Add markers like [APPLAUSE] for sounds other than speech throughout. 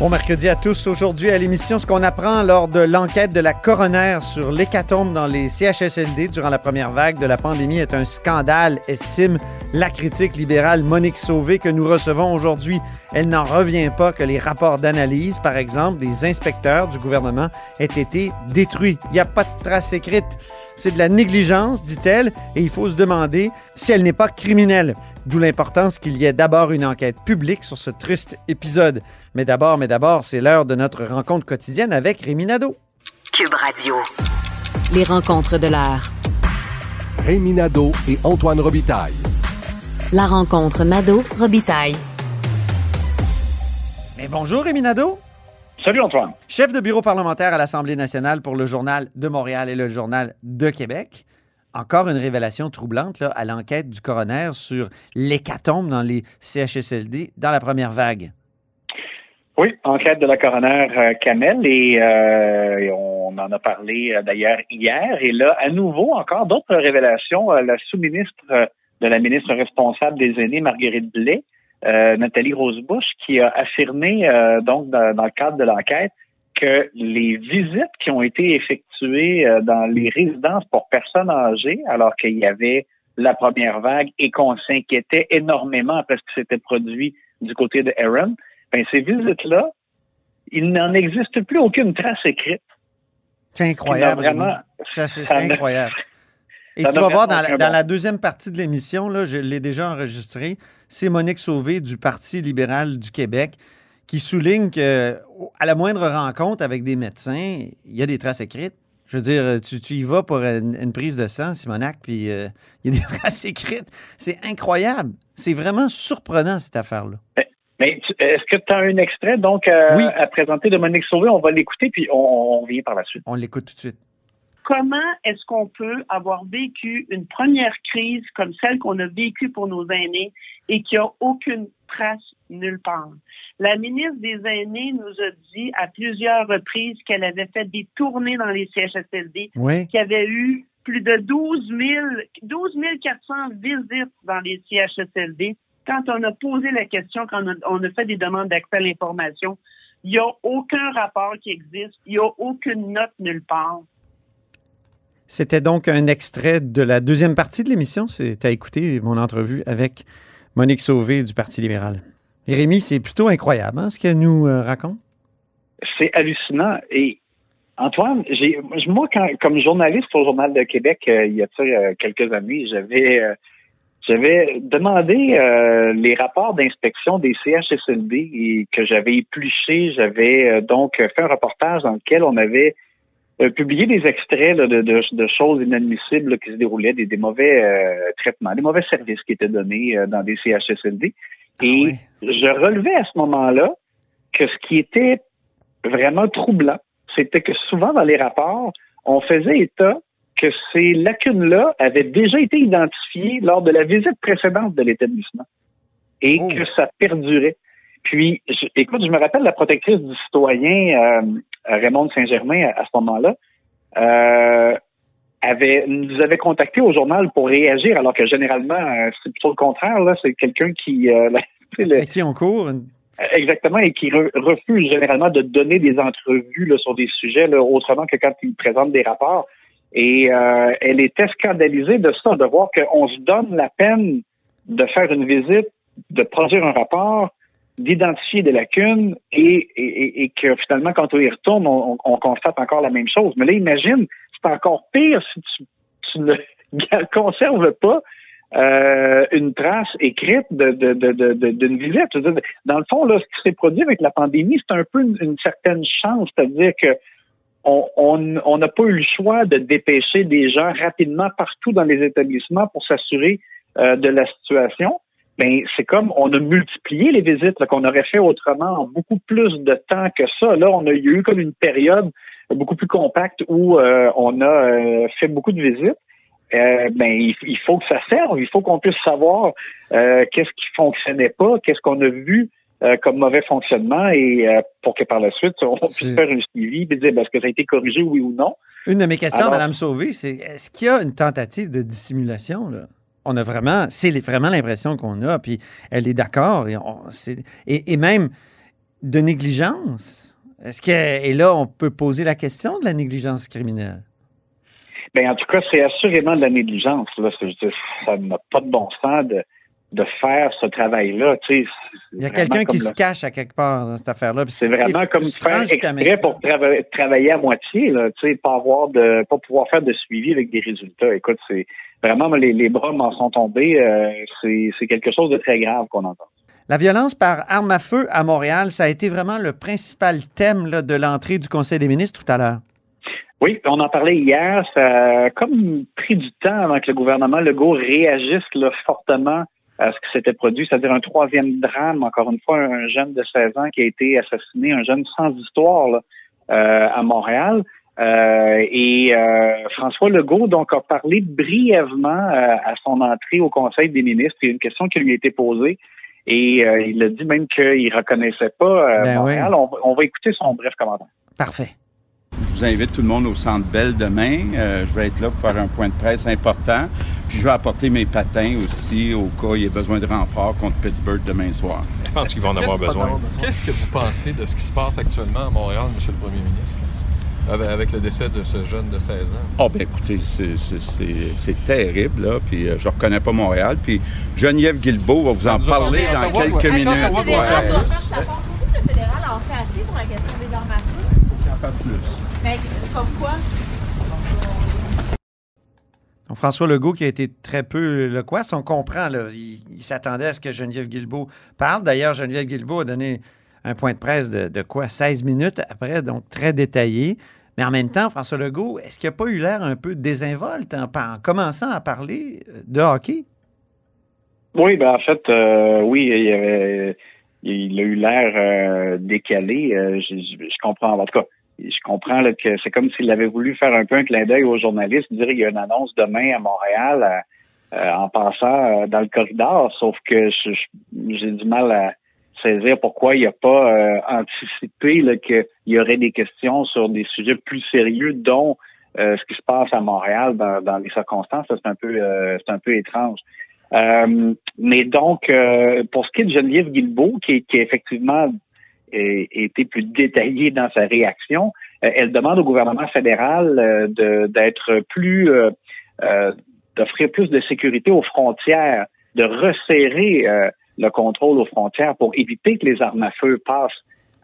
Bon mercredi à tous. Aujourd'hui à l'émission, ce qu'on apprend lors de l'enquête de la coroner sur l'hécatombe dans les CHSLD durant la première vague de la pandémie est un scandale, estime la critique libérale Monique Sauvé que nous recevons aujourd'hui. Elle n'en revient pas que les rapports d'analyse, par exemple, des inspecteurs du gouvernement aient été détruits. Il n'y a pas de trace écrite. C'est de la négligence, dit-elle, et il faut se demander si elle n'est pas criminelle. D'où l'importance qu'il y ait d'abord une enquête publique sur ce triste épisode. Mais d'abord, mais d'abord, c'est l'heure de notre rencontre quotidienne avec Rémi Nadeau. Cube Radio. Les rencontres de l'heure. Rémi Nadeau et Antoine Robitaille. La rencontre Nadeau-Robitaille. Mais bonjour Rémi Nadeau. Salut Antoine. Chef de bureau parlementaire à l'Assemblée nationale pour le Journal de Montréal et le Journal de Québec. Encore une révélation troublante à l'enquête du coroner sur l'hécatombe dans les CHSLD dans la première vague. Oui, enquête de la coroner euh, Kamel et, euh, on en a parlé euh, d'ailleurs hier. Et là, à nouveau, encore d'autres révélations. Euh, la sous-ministre de la ministre responsable des aînés, Marguerite Blais, Nathalie Rosebush, qui a affirmé, donc, dans, le cadre de l'enquête, que les visites qui ont été effectuées dans les résidences pour personnes âgées, alors qu'il y avait la première vague et qu'on s'inquiétait énormément après ce qui s'était produit du côté de Aaron, ben, ces visites-là, il n'en existe plus aucune trace écrite. C'est incroyable. Vraiment, c'est incroyable. [LAUGHS] Et tu vas voir, dans la, dans la, deuxième partie de l'émission, là, je l'ai déjà enregistré, c'est Monique Sauvé du Parti libéral du Québec qui souligne que à la moindre rencontre avec des médecins, il y a des traces écrites. Je veux dire, tu, tu y vas pour une, une, prise de sang, Simonac, puis euh, il y a des [LAUGHS] traces écrites. C'est incroyable. C'est vraiment surprenant, cette affaire-là. Mais est-ce que tu as un extrait donc euh, oui. à présenter de Monique Sauvé? On va l'écouter, puis on, on revient par la suite. On l'écoute tout de suite. Comment est-ce qu'on peut avoir vécu une première crise comme celle qu'on a vécue pour nos aînés et qui a aucune trace nulle part? La ministre des Aînés nous a dit à plusieurs reprises qu'elle avait fait des tournées dans les CHSLD, oui. qu'il y avait eu plus de 12 000, 12 400 visites dans les CHSLD. Quand on a posé la question, quand on a, on a fait des demandes d'accès à l'information, il n'y a aucun rapport qui existe, il n'y a aucune note nulle part. C'était donc un extrait de la deuxième partie de l'émission. C'est à écouter mon entrevue avec Monique Sauvé du Parti libéral. Rémi, c'est plutôt incroyable hein, ce qu'elle nous euh, raconte. C'est hallucinant. Et Antoine, j'ai moi, quand, comme journaliste au Journal de Québec, euh, il y a euh, quelques années, j'avais j'avais demandé les rapports d'inspection des CHSLD et que j'avais épluché. J'avais donc fait un reportage dans lequel on avait publier des extraits de, choses inadmissibles qui se déroulaient, des, des mauvais traitements, des mauvais services qui étaient donnés dans des CHSLD. Ah, Et oui. je relevais à ce moment-là que ce qui était vraiment troublant, c'était que souvent dans les rapports, on faisait état que ces lacunes-là avaient déjà été identifiées lors de la visite précédente de l'établissement et Oh. que ça perdurait. Puis, je, écoute, je me rappelle la protectrice du citoyen, euh, Raymond Saint-Germain, à, à, ce moment-là, euh, avait, nous avait contacté au journal pour réagir, alors que généralement, euh, c'est plutôt le contraire. Là, c'est quelqu'un qui... Euh, [LAUGHS] le, à qui on court? Exactement, et qui re refuse généralement de donner des entrevues là, sur des sujets là, autrement que quand il présente des rapports. Et euh, elle était scandalisée de ça, de voir qu'on se donne la peine de faire une visite, de produire un rapport, d'identifier des lacunes et, et, et, que finalement, quand on y retourne, on, on, constate encore la même chose. Mais là, imagine, c'est encore pire si tu, ne [LAUGHS] conserves pas euh, une trace écrite de, d'une visite. Dans le fond, là, ce qui s'est produit avec la pandémie, c'est un peu une, certaine chance, c'est-à-dire que on n'a pas eu le choix de dépêcher des gens rapidement partout dans les établissements pour s'assurer euh, de la situation ben c'est comme on a multiplié les visites qu'on aurait fait autrement en beaucoup plus de temps que ça. Là, on a eu comme une période beaucoup plus compacte où euh, on a euh, fait beaucoup de visites. Euh, ben il, il, faut que ça serve, il faut qu'on puisse savoir euh, qu'est-ce qui fonctionnait pas, qu'est-ce qu'on a vu euh, comme mauvais fonctionnement et pour que par la suite, on puisse faire un suivi et dire ben, est-ce que ça a été corrigé, oui ou non? Une de mes questions, Alors- Mme Sauvé, c'est est-ce qu'il y a une tentative de dissimulation? Là? On a vraiment, c'est vraiment l'impression qu'on a, puis elle est d'accord, et, et même de négligence. Est-ce que, et là, on peut poser la question de la négligence criminelle? Ben, en tout cas, c'est assurément de la négligence. Là. Dire, ça n'a pas de bon sens de, de faire ce travail-là. Tu sais, Il y a quelqu'un qui se cache à quelque part dans cette affaire-là. C'est vraiment comme faire exprès pour trava- travailler à moitié, là, tu sais, pas avoir de, pas pouvoir faire de suivi avec des résultats. Écoute, c'est vraiment les, les bras m'en sont tombés. euh, c'est quelque chose de très grave qu'on entend. La violence par arme à feu à Montréal, ça a été vraiment le principal thème de l'entrée du Conseil des ministres tout à l'heure. Oui, on en parlait hier. Ça a comme pris du temps avant que le gouvernement Legault réagisse fortement à ce qui s'était produit, c'est-à-dire un troisième drame, encore une fois, un jeune de 16 ans qui a été assassiné, un jeune sans histoire euh, à Montréal. Euh, et euh, François Legault donc a parlé brièvement à son entrée au Conseil des ministres. Il y a une question qui lui a été posée et euh, il a dit même qu'il reconnaissait pas euh, Ben Montréal. On, va- on va écouter son bref commentaire. Parfait. Je vous invite tout le monde au Centre Bell demain. Euh, je vais être là pour faire un point de presse important. Puis je vais apporter mes patins aussi au cas où il y ait besoin de renfort contre Pittsburgh demain soir. Je pense qu'ils vont en avoir besoin. Qu'est-ce que vous pensez de ce qui se passe actuellement à Montréal, M. le Premier ministre, avec, avec le décès de ce jeune de 16 ans? Oh ben écoutez, c'est- terrible, là. Puis euh, je reconnais pas Montréal. Puis Geneviève Guilbeault va vous en parler dans savoir, quelques ouais. minutes. Le fédéral Ouais. doit faire Ça part trouver que le fédéral en fait assez pour la question des armes à feu. Qu'il en fasse plus. Mais comme quoi? Donc, François Legault qui a été très peu loquace, on comprend, là, il, il s'attendait à ce que Geneviève Guilbeault parle. D'ailleurs, Geneviève Guilbeault a donné un point de presse de, quoi? 16 minutes après, donc très détaillé. Mais en même temps, François Legault, est-ce qu'il n'a pas eu l'air un peu désinvolte en, en commençant à parler euh, de hockey? Oui, ben en fait, euh, oui, il, a eu l'air euh, décalé. Je, comprends. En tout cas, je comprends que c'est comme s'il avait voulu faire un peu un clin d'œil aux journalistes, dire qu'il y a une annonce demain à Montréal en passant dans le corridor. Sauf que j'ai du mal à saisir pourquoi il n'a pas euh, anticipé qu'il y aurait des questions sur des sujets plus sérieux, dont euh, ce qui se passe à Montréal dans, les circonstances. C'est un peu, euh, un peu étrange. Mais donc, pour ce qui est de Geneviève Guilbeault, qui, qui effectivement été plus détaillée dans sa réaction, elle demande au gouvernement fédéral d'être plus, d'offrir plus de sécurité aux frontières, de resserrer euh, le contrôle aux frontières pour éviter que les armes à feu passent.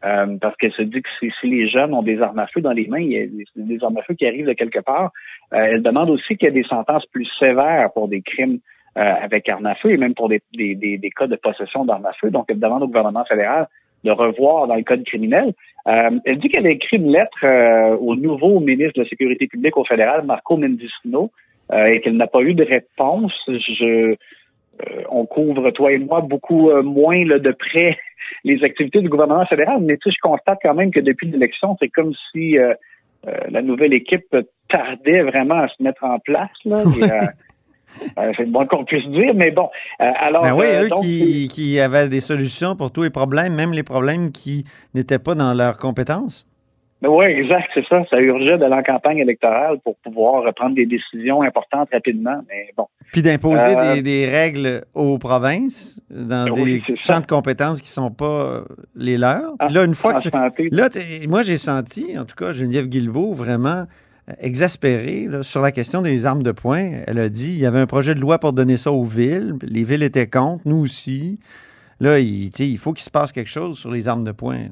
Euh, parce qu'elle se dit que si, si les jeunes ont des armes à feu dans les mains, il y a des, armes à feu qui arrivent de quelque part. Euh, elle demande aussi qu'il y ait des sentences plus sévères pour des crimes euh, avec armes à feu et même pour des, des, des, cas de possession d'armes à feu. Donc, elle demande au gouvernement fédéral de revoir dans le code criminel. Euh, elle dit qu'elle a écrit une lettre euh, au nouveau ministre de la Sécurité publique au fédéral, Marco Mendicino, euh, et qu'elle n'a pas eu de réponse. Je, on couvre, toi et moi, beaucoup euh, moins là, de près [LAUGHS] les activités du gouvernement fédéral, mais tu sais, je constate quand même que depuis l'élection, c'est comme si euh, euh, la nouvelle équipe tardait vraiment à se mettre en place. Là, euh, euh, c'est le moins qu'on puisse dire, mais bon. Euh, alors, Ben oui, euh, eux donc, qui, qui avaient des solutions pour tous les problèmes, même les problèmes qui n'étaient pas dans leurs compétences. Ben oui, exact, c'est ça. Ça urgeait d'aller en campagne électorale pour pouvoir prendre des décisions importantes rapidement. Mais bon. Puis d'imposer Euh, des, des règles aux provinces dans Oui, des champs ça. de compétences qui sont pas euh, les leurs. Ah, Puis là, une fois que santé. Là, moi, j'ai senti, en tout cas, Geneviève Guilbeault, vraiment euh, exaspérée là, sur la question des armes de poing. Elle a dit il y avait un projet de loi pour donner ça aux villes. Les villes étaient contre, nous aussi. Là, il, faut qu'il se passe quelque chose sur les armes de poing. là.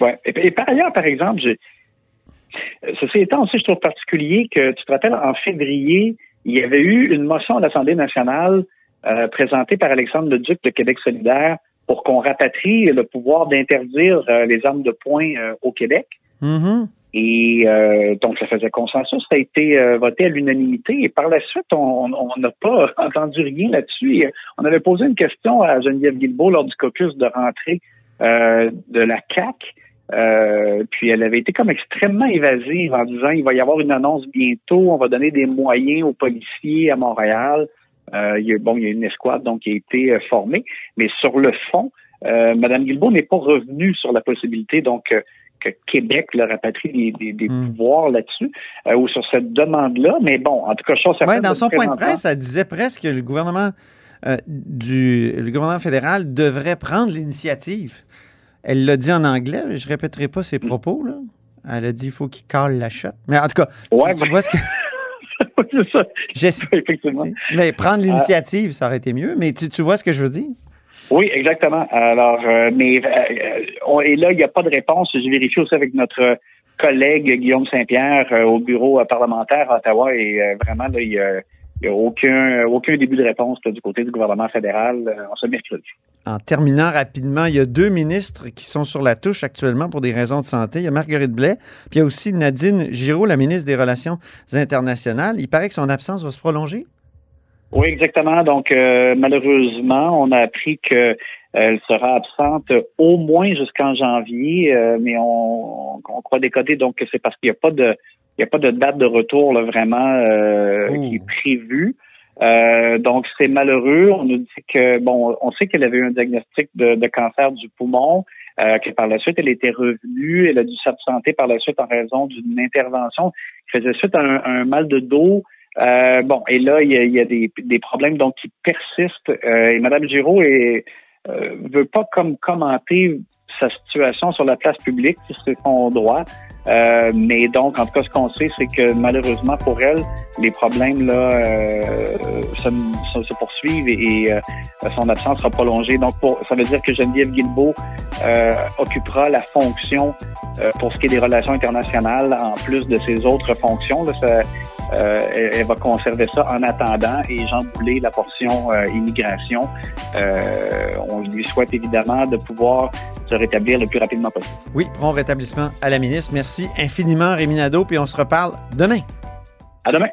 Ouais. Et, et par ailleurs, par exemple, euh, ceci étant aussi, je trouve particulier que tu te rappelles, en février, il y avait eu une motion à l'Assemblée nationale euh, présentée par Alexandre Leduc de Québec solidaire pour qu'on rapatrie le pouvoir d'interdire euh, les armes de poing euh, au Québec. Mhm. Et donc, ça faisait consensus. Ça a été voté à l'unanimité. Et par la suite, on n'a pas [LAUGHS] entendu rien là-dessus. On avait posé une question à Geneviève Guilbeault lors du caucus de rentrée de la CAC. Euh, puis elle avait été comme extrêmement évasive en disant il va y avoir une annonce bientôt, on va donner des moyens aux policiers à Montréal. il y a, bon, il y a une escouade donc qui a été formée, mais sur le fond, Mme Guilbeault n'est pas revenue sur la possibilité donc que Québec leur des, des, des hmm. pouvoirs là-dessus ou sur cette demande-là. Mais bon, en tout cas, chose ouais, dans son point de presse, elle disait presque que le gouvernement du le gouvernement fédéral devrait prendre l'initiative. Elle l'a dit en anglais, mais je répéterai pas ses propos. Là. Elle a dit qu'il faut qu'il cale la shot. Mais en tout cas, tu, vois ce que. [LAUGHS] c'est ça. [LAUGHS] Effectivement. Mais prendre l'initiative, ça aurait été mieux. Mais tu, vois ce que je veux dire? Oui, exactement. Alors, euh, mais euh, et là, il n'y a pas de réponse. Je vérifie aussi avec notre collègue Guillaume Saint-Pierre euh, au bureau parlementaire à Ottawa et vraiment, là, il y a il n'y a aucun, aucun début de réponse du côté du gouvernement fédéral en ce mercredi. En terminant rapidement, il y a deux ministres qui sont sur la touche actuellement pour des raisons de santé. Il y a Marguerite Blais, puis il y a aussi Nadine Giraud, la ministre des Relations internationales. Il paraît que son absence va se prolonger. Oui, exactement. Donc, euh, malheureusement, on a appris qu'elle sera absente au moins jusqu'en janvier, euh, mais on, on, croit décoder donc que c'est parce qu'il n'y a pas de n'y a pas de date de retour là, vraiment euh, qui est prévue. Euh, donc c'est malheureux. On nous dit que bon, on sait qu'elle avait eu un diagnostic de, cancer du poumon, euh, que par la suite elle était revenue, elle a dû s'absenter par la suite en raison d'une intervention qui faisait suite à un, mal de dos. bon, et là il y a, des, des, problèmes donc qui persistent. et Madame Giraud est veut pas comme commenter sa situation sur la place publique, c'est son droit. Euh, mais donc, en tout cas, ce qu'on sait, c'est que malheureusement pour elle, les problèmes là euh, se, se, poursuivent et, euh, son absence sera prolongée. Donc, pour, ça veut dire que Geneviève Guilbeault euh, occupera la fonction pour ce qui est des relations internationales en plus de ses autres fonctions. Là, ça, euh, elle, va conserver ça en attendant. Et Jean Boulet, la portion euh, immigration, euh, on lui souhaite évidemment de pouvoir se rétablir le plus rapidement possible. Oui, prompt rétablissement à la ministre. Merci infiniment, Rémi Nadeau, puis on se reparle demain. À demain.